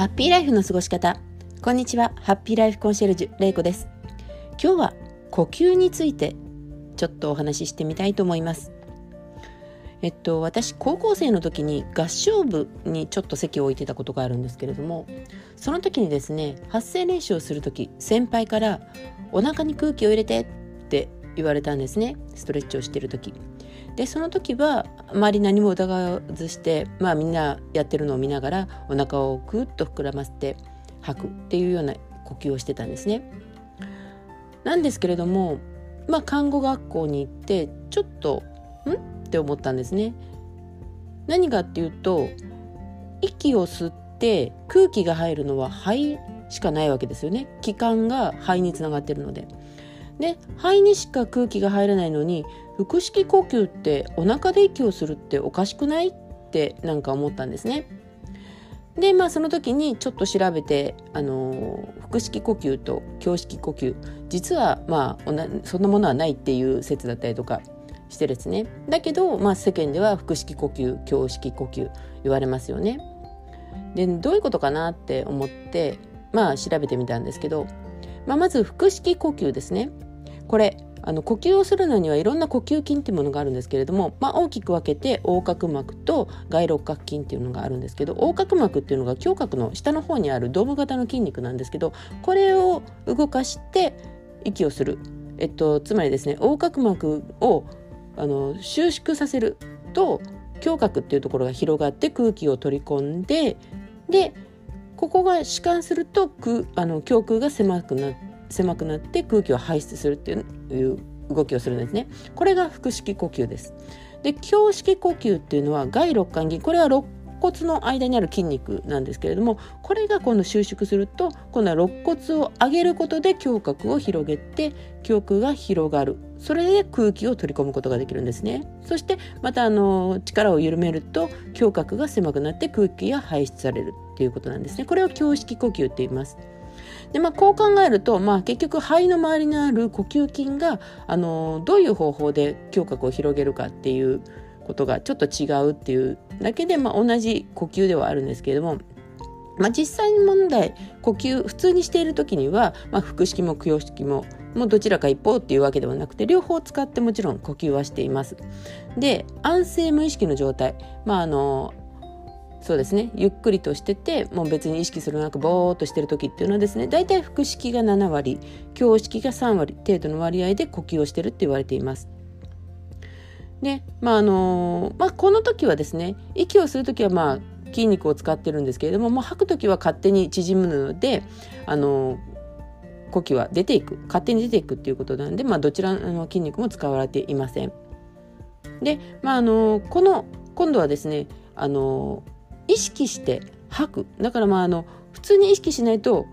ハッピーライフの過ごし方。こんにちは。ハッピーライフコンシェルジュれいこです。今日は呼吸についてちょっとお話ししてみたいと思います。えっと私高校生の時に合唱部にちょっと席を置いてたことがあるんですけれどもその時にですね発声練習をする時先輩からお腹に空気を入れてって言われたんですね。ストレッチをしてる時。でその時は周り何も疑わずしてまあみんなやってるのを見ながらお腹をグッと膨らませて吐くっていうような呼吸をしてたんですね。なんですけれどもまあ看護学校に行ってちょっとん？って思ったんですね。何かっていうと息を吸って空気が入るのは肺しかないわけですよね気管が肺につながってるので。で肺にしか空気が入らないのに腹式呼吸ってお腹で息をするっておかしくない？ってなんか思ったんですね。でまあその時にちょっと調べて、あの腹式呼吸と胸式呼吸実はまあそんなものはないっていう説だったりとかしてですねだけど、まあ、世間では腹式呼吸胸式呼吸言われますよね。でどういうことかなって思ってまあ調べてみたんですけど、まあ、まず腹式呼吸ですね。これあの呼吸をするのにはいろんな呼吸筋っていうものがあるんですけれども、まあ、大きく分けて横隔膜と外六角筋っていうのがあるんですけど横隔膜っていうのが胸郭の下の方にあるドーム型の筋肉なんですけどこれを動かして息をする、えっと、つまりですね横隔膜をあの収縮させると胸郭っていうところが広がって空気を取り込んででここが弛緩すると空あの胸腔が狭くなって狭くなって空気を排出するっていう動きをするんですね。これが腹式呼吸です。で胸式呼吸っていうのは外肋間筋これは肋骨の間にある筋肉なんですけれどもこれが今度収縮すると今度は肋骨を上げることで胸郭を広げて胸腔が広がる。それで空気を取り込むことができるんですね。そしてまたあの力を緩めると胸郭が狭くなって空気が排出されるっていうことなんですね。これを胸式呼吸って言います。でまあ、こう考えると、まあ、結局肺の周りにある呼吸筋があのどういう方法で胸郭を広げるかっていうことがちょっと違うっていうだけで、まあ、同じ呼吸ではあるんですけれども、まあ、実際に問題呼吸普通にしている時には、まあ、腹式も胸式ももうどちらか一方っていうわけではなくて両方使ってもちろん呼吸はしています。で安静無意識の状態、まあ、あのそうですねゆっくりとしててもう別に意識するなくぼーっとしてる時っていうのはですね大体腹式が7割胸式が3割程度の割合で呼吸をしてるって言われています。でまああのまあ、この時はですね息をする時はまあ筋肉を使ってるんですけれどももう吐く時は勝手に縮むのであの呼吸は出ていく勝手に出ていくっていうことなんで、まあ、どちらの筋肉も使われていません。で、まあ、あのこの今度はですねあの意識して吐く。だからまああの普通に意識しないと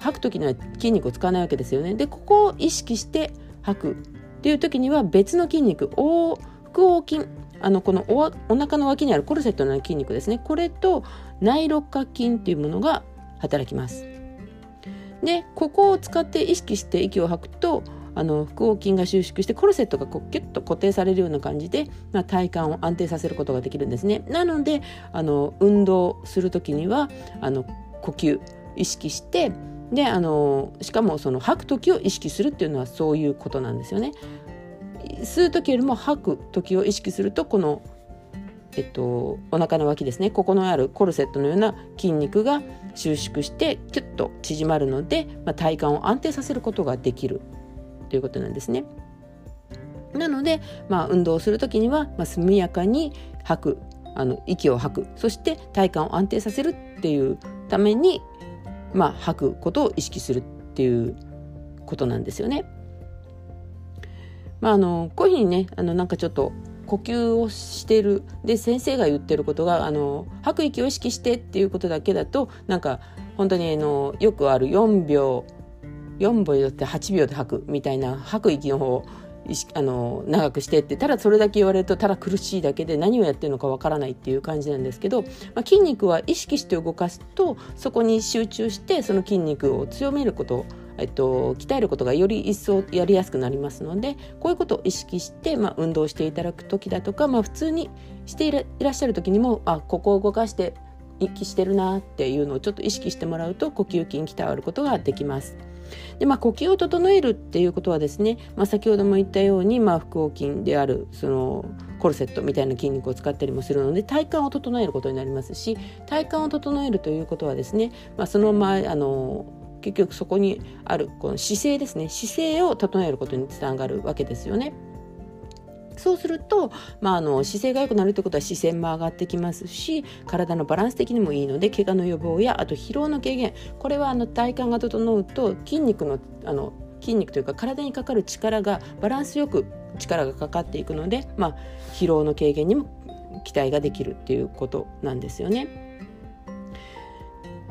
吐く時には筋肉を使わないわけですよね。でここを意識して吐く。っていう時には別の筋肉。腹横筋。あのこのおお腹の脇にあるコルセットの筋肉ですね。これと内肋角筋っていうものが働きます。でここを使って意識して息を吐くとあの腹横筋が収縮してコルセットがこうキュッと固定されるような感じで、まあ、体幹を安定させることができるんですね。なのであの運動する時にはあの呼吸意識してであのしかもその吐く時を意識するっていうのはそういうことなんですよね。吸う時よりも吐く時を意識するとこのえっと、お腹の脇ですねここのあるコルセットのような筋肉が収縮してキュッと縮まるので、まあ、体幹を安定させることができるということなんですね。なので、まあ、運動する時には、まあ、速やかに吐くあの息を吐くそして体幹を安定させるっていうために、まあ、吐くことを意識するっていうことなんですよね。まあ、あのこういうふうにねあのなんかちょっと呼吸をしてるで先生が言ってることがあの吐く息を意識してっていうことだけだとなんか本当にあのよくある4秒4秒って8秒で吐くみたいな吐く息の方をあの長くしてってただそれだけ言われるとただ苦しいだけで何をやってるのかわからないっていう感じなんですけど、まあ、筋肉は意識して動かすとそこに集中してその筋肉を強めることえっと、鍛えることがより一層やりやすくなりますのでこういうことを意識して、まあ、運動していただく時だとか、まあ、普通にしていらっしゃる時にもあここを動かして息してるなっていうのをちょっと意識してもらうと呼吸筋鍛わることができます。でまあ、呼吸を整えるっていうことはですね、まあ、先ほども言ったように、まあ、腹横筋であるそのコルセットみたいな筋肉を使ったりもするので体幹を整えることになりますし体幹を整えるということはですね、まあ、そのままあの結局そこにあるこの姿勢ですね姿勢を整えることにつながるわけですよね。そうすると、まあ、あの姿勢が良くなるということは視線も上がってきますし体のバランス的にもいいので怪我の予防やあと疲労の軽減これはあの体幹が整うと筋肉のあの筋肉というか体にかかる力がバランスよく力がかかっていくので、まあ、疲労の軽減にも期待ができるっていうことなんですよね。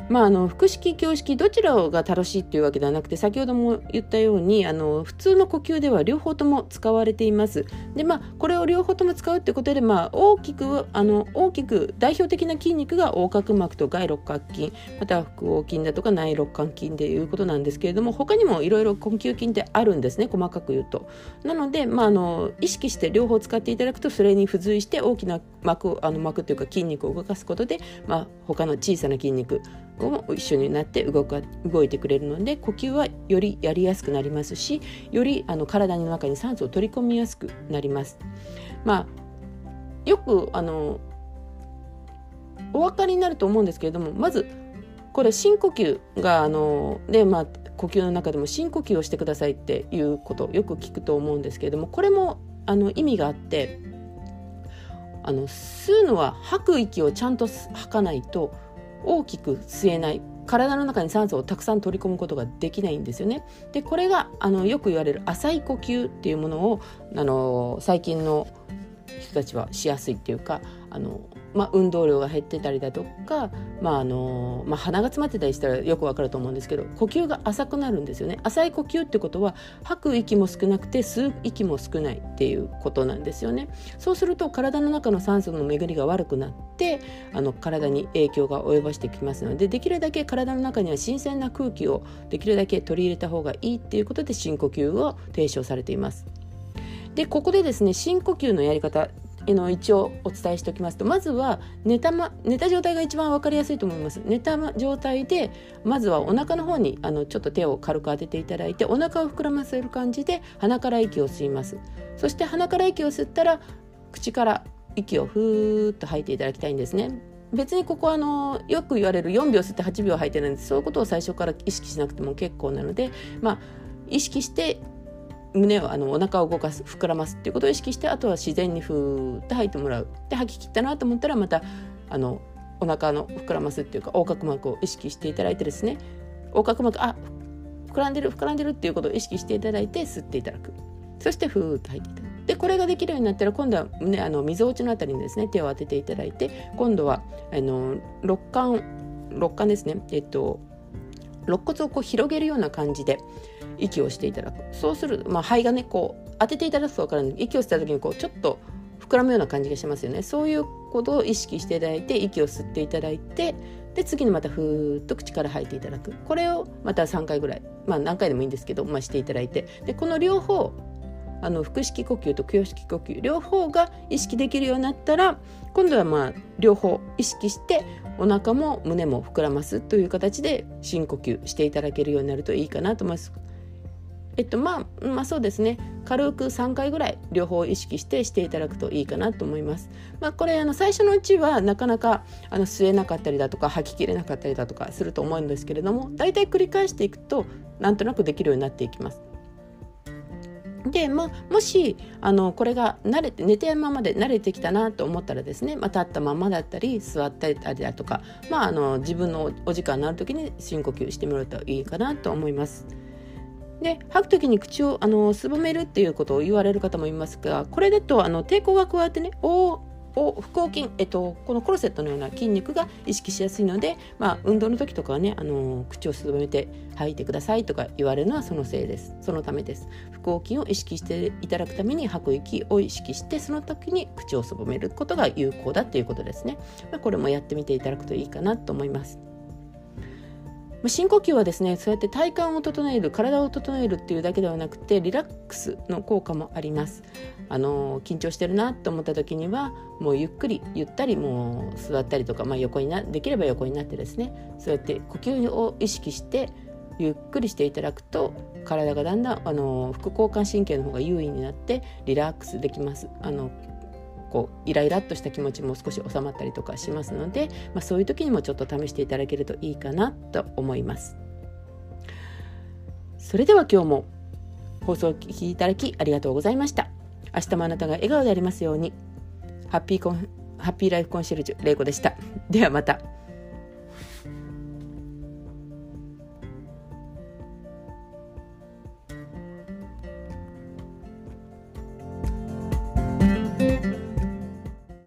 まあ、あの腹式胸式どちらが正しいっていうわけではなくて先ほども言ったようにあの普通の呼吸では両方とも使われています。でまあこれを両方とも使うってことで、まあ、大きくあの大きく代表的な筋肉が横隔膜と外六角筋または腹横筋だとか内六角筋でいうことなんですけれども他にもいろいろ呼吸筋ってあるんですね細かく言うと。なので、まあ、あの意識して両方使っていただくとそれに付随して大きな膜あの膜というか筋肉を動かすことで、まあ、他の小さな筋肉も一緒になって動か動いてくれるので呼吸はよりやりやすくなりますしよりあの体の中に酸素を取り込みやすくなります。まあ、よくあのお分かりになると思うんですけれどもまずこれ深呼吸があので、まあ、呼吸の中でも深呼吸をしてくださいっていうことをよく聞くと思うんですけれどもこれもあの意味があってあの吸うのは吐く息をちゃんと吐かないと大きく吸えない体の中に酸素をたくさん取り込むことができないんですよね。でこれがあのよく言われる浅い呼吸っていうものをあの最近の人たちはしやすいっていうかあのまあ、運動量が減ってたりだとか、まああのまあ、鼻が詰まってたりしたらよくわかると思うんですけど呼吸が浅くなるんですよね。浅い呼吸ってことは吐く息も少なくて吸う息も少ないっていうことなんですよね。そうすると体の中の酸素の巡りが悪くなってあの体に影響が及ぼしてきますのでできるだけ体の中には新鮮な空気をできるだけ取り入れた方がいいっていうことで深呼吸を提唱されています。でここでですね深呼吸のやり方の一応お伝えしておきますとまずは寝た,、ま、寝た状態が一番分かりやすいと思います。寝た状態でまずはお腹の方にあのちょっと手を軽く当てていただいてお腹を膨らませる感じで鼻から息を吸います。そして鼻から息を吸ったら口から息をふーっと吐いていただきたいんですね。別にここはあのよく言われる4秒吸って8秒吐いてるんですそういうことを最初から意識しなくても結構なのでまあ意識して胸をあのお腹を動かす膨らますっていうことを意識してあとは自然にふーって吐いてもらうで吐き切ったなと思ったらまたあのお腹の膨らますっていうか横隔膜を意識していただいてですね。横隔膜あ膨らんでる膨らんでるっていうことを意識していただいて吸っていただく。そしてふーっと吐いていただく。でこれができるようになったら今度は胸あのみぞおちのあたりにですね手を当てていただいて今度はあの肋間肋間ですね。えっと肋骨をこう広げるような感じで息をしていただく。そうする、まあ、肺がねこう当てていただくと分かるんで息をした時にこうちょっと膨らむような感じがしますよね。そういうことを意識していただいて息を吸っていただいてで次にまたふーっと口から吐いていただく。これをまた3回ぐらいまあ何回でもいいんですけど、まあ、していただいて。でこの両方あの腹式呼吸と胸式呼吸両方が意識できるようになったら今度はまあ両方意識してお腹も胸も膨らますという形で深呼吸していただけるようになるといいかなと思います。えっとまあ、まあそうですね軽く3回ぐらい両方意識してしていただくといいかなと思います。まあ、これあの最初のうちはなかなかあの吸えなかったりだとか吐ききれなかったりだとかすると思うんですけれども大体繰り返していくとなんとなくできるようになっていきます。で、まあ、もしあのこれが慣れて寝てるままで慣れてきたなと思ったらですね、まあ、立ったままだったり座ったりだとか、まあ、あの自分のお時間になる時に深呼吸してみるといいかなと思います。で吐く時に口をあのすぼめるっていうことを言われる方もいますがこれだとあの抵抗が加わってねおを腹横筋、えっと、このコルセットのような筋肉が意識しやすいので、まあ、運動の時とかはねあの口をすぼめて吐いてくださいとか言われるのはそのせいです。そのためです。腹横筋を意識していただくために吐く息を意識してその時に口をすぼめることが有効だということですね、まあ、これもやってみていただくといいかなと思います。深呼吸はですねそうやって体幹を整える体を整えるっていうだけではなくてリラックスの効果もあります。あの緊張してるなと思った時にはもうゆっくりゆったりもう座ったりとか、まあ、横になできれば横になってですねそうやって呼吸を意識してゆっくりしていただくと体がだんだんあの副交感神経の方が優位になってリラックスできます。あのこうイライラっとした気持ちも少し収まったりとかしますので、まあ、そういう時にもちょっと試していただけるといいかなと思います。それでは今日も放送を聞きいただきありがとうございました。明日もあなたが笑顔でありますように。ハッピーコンハッピーライフコンシェルジュ玲子でした。ではまた。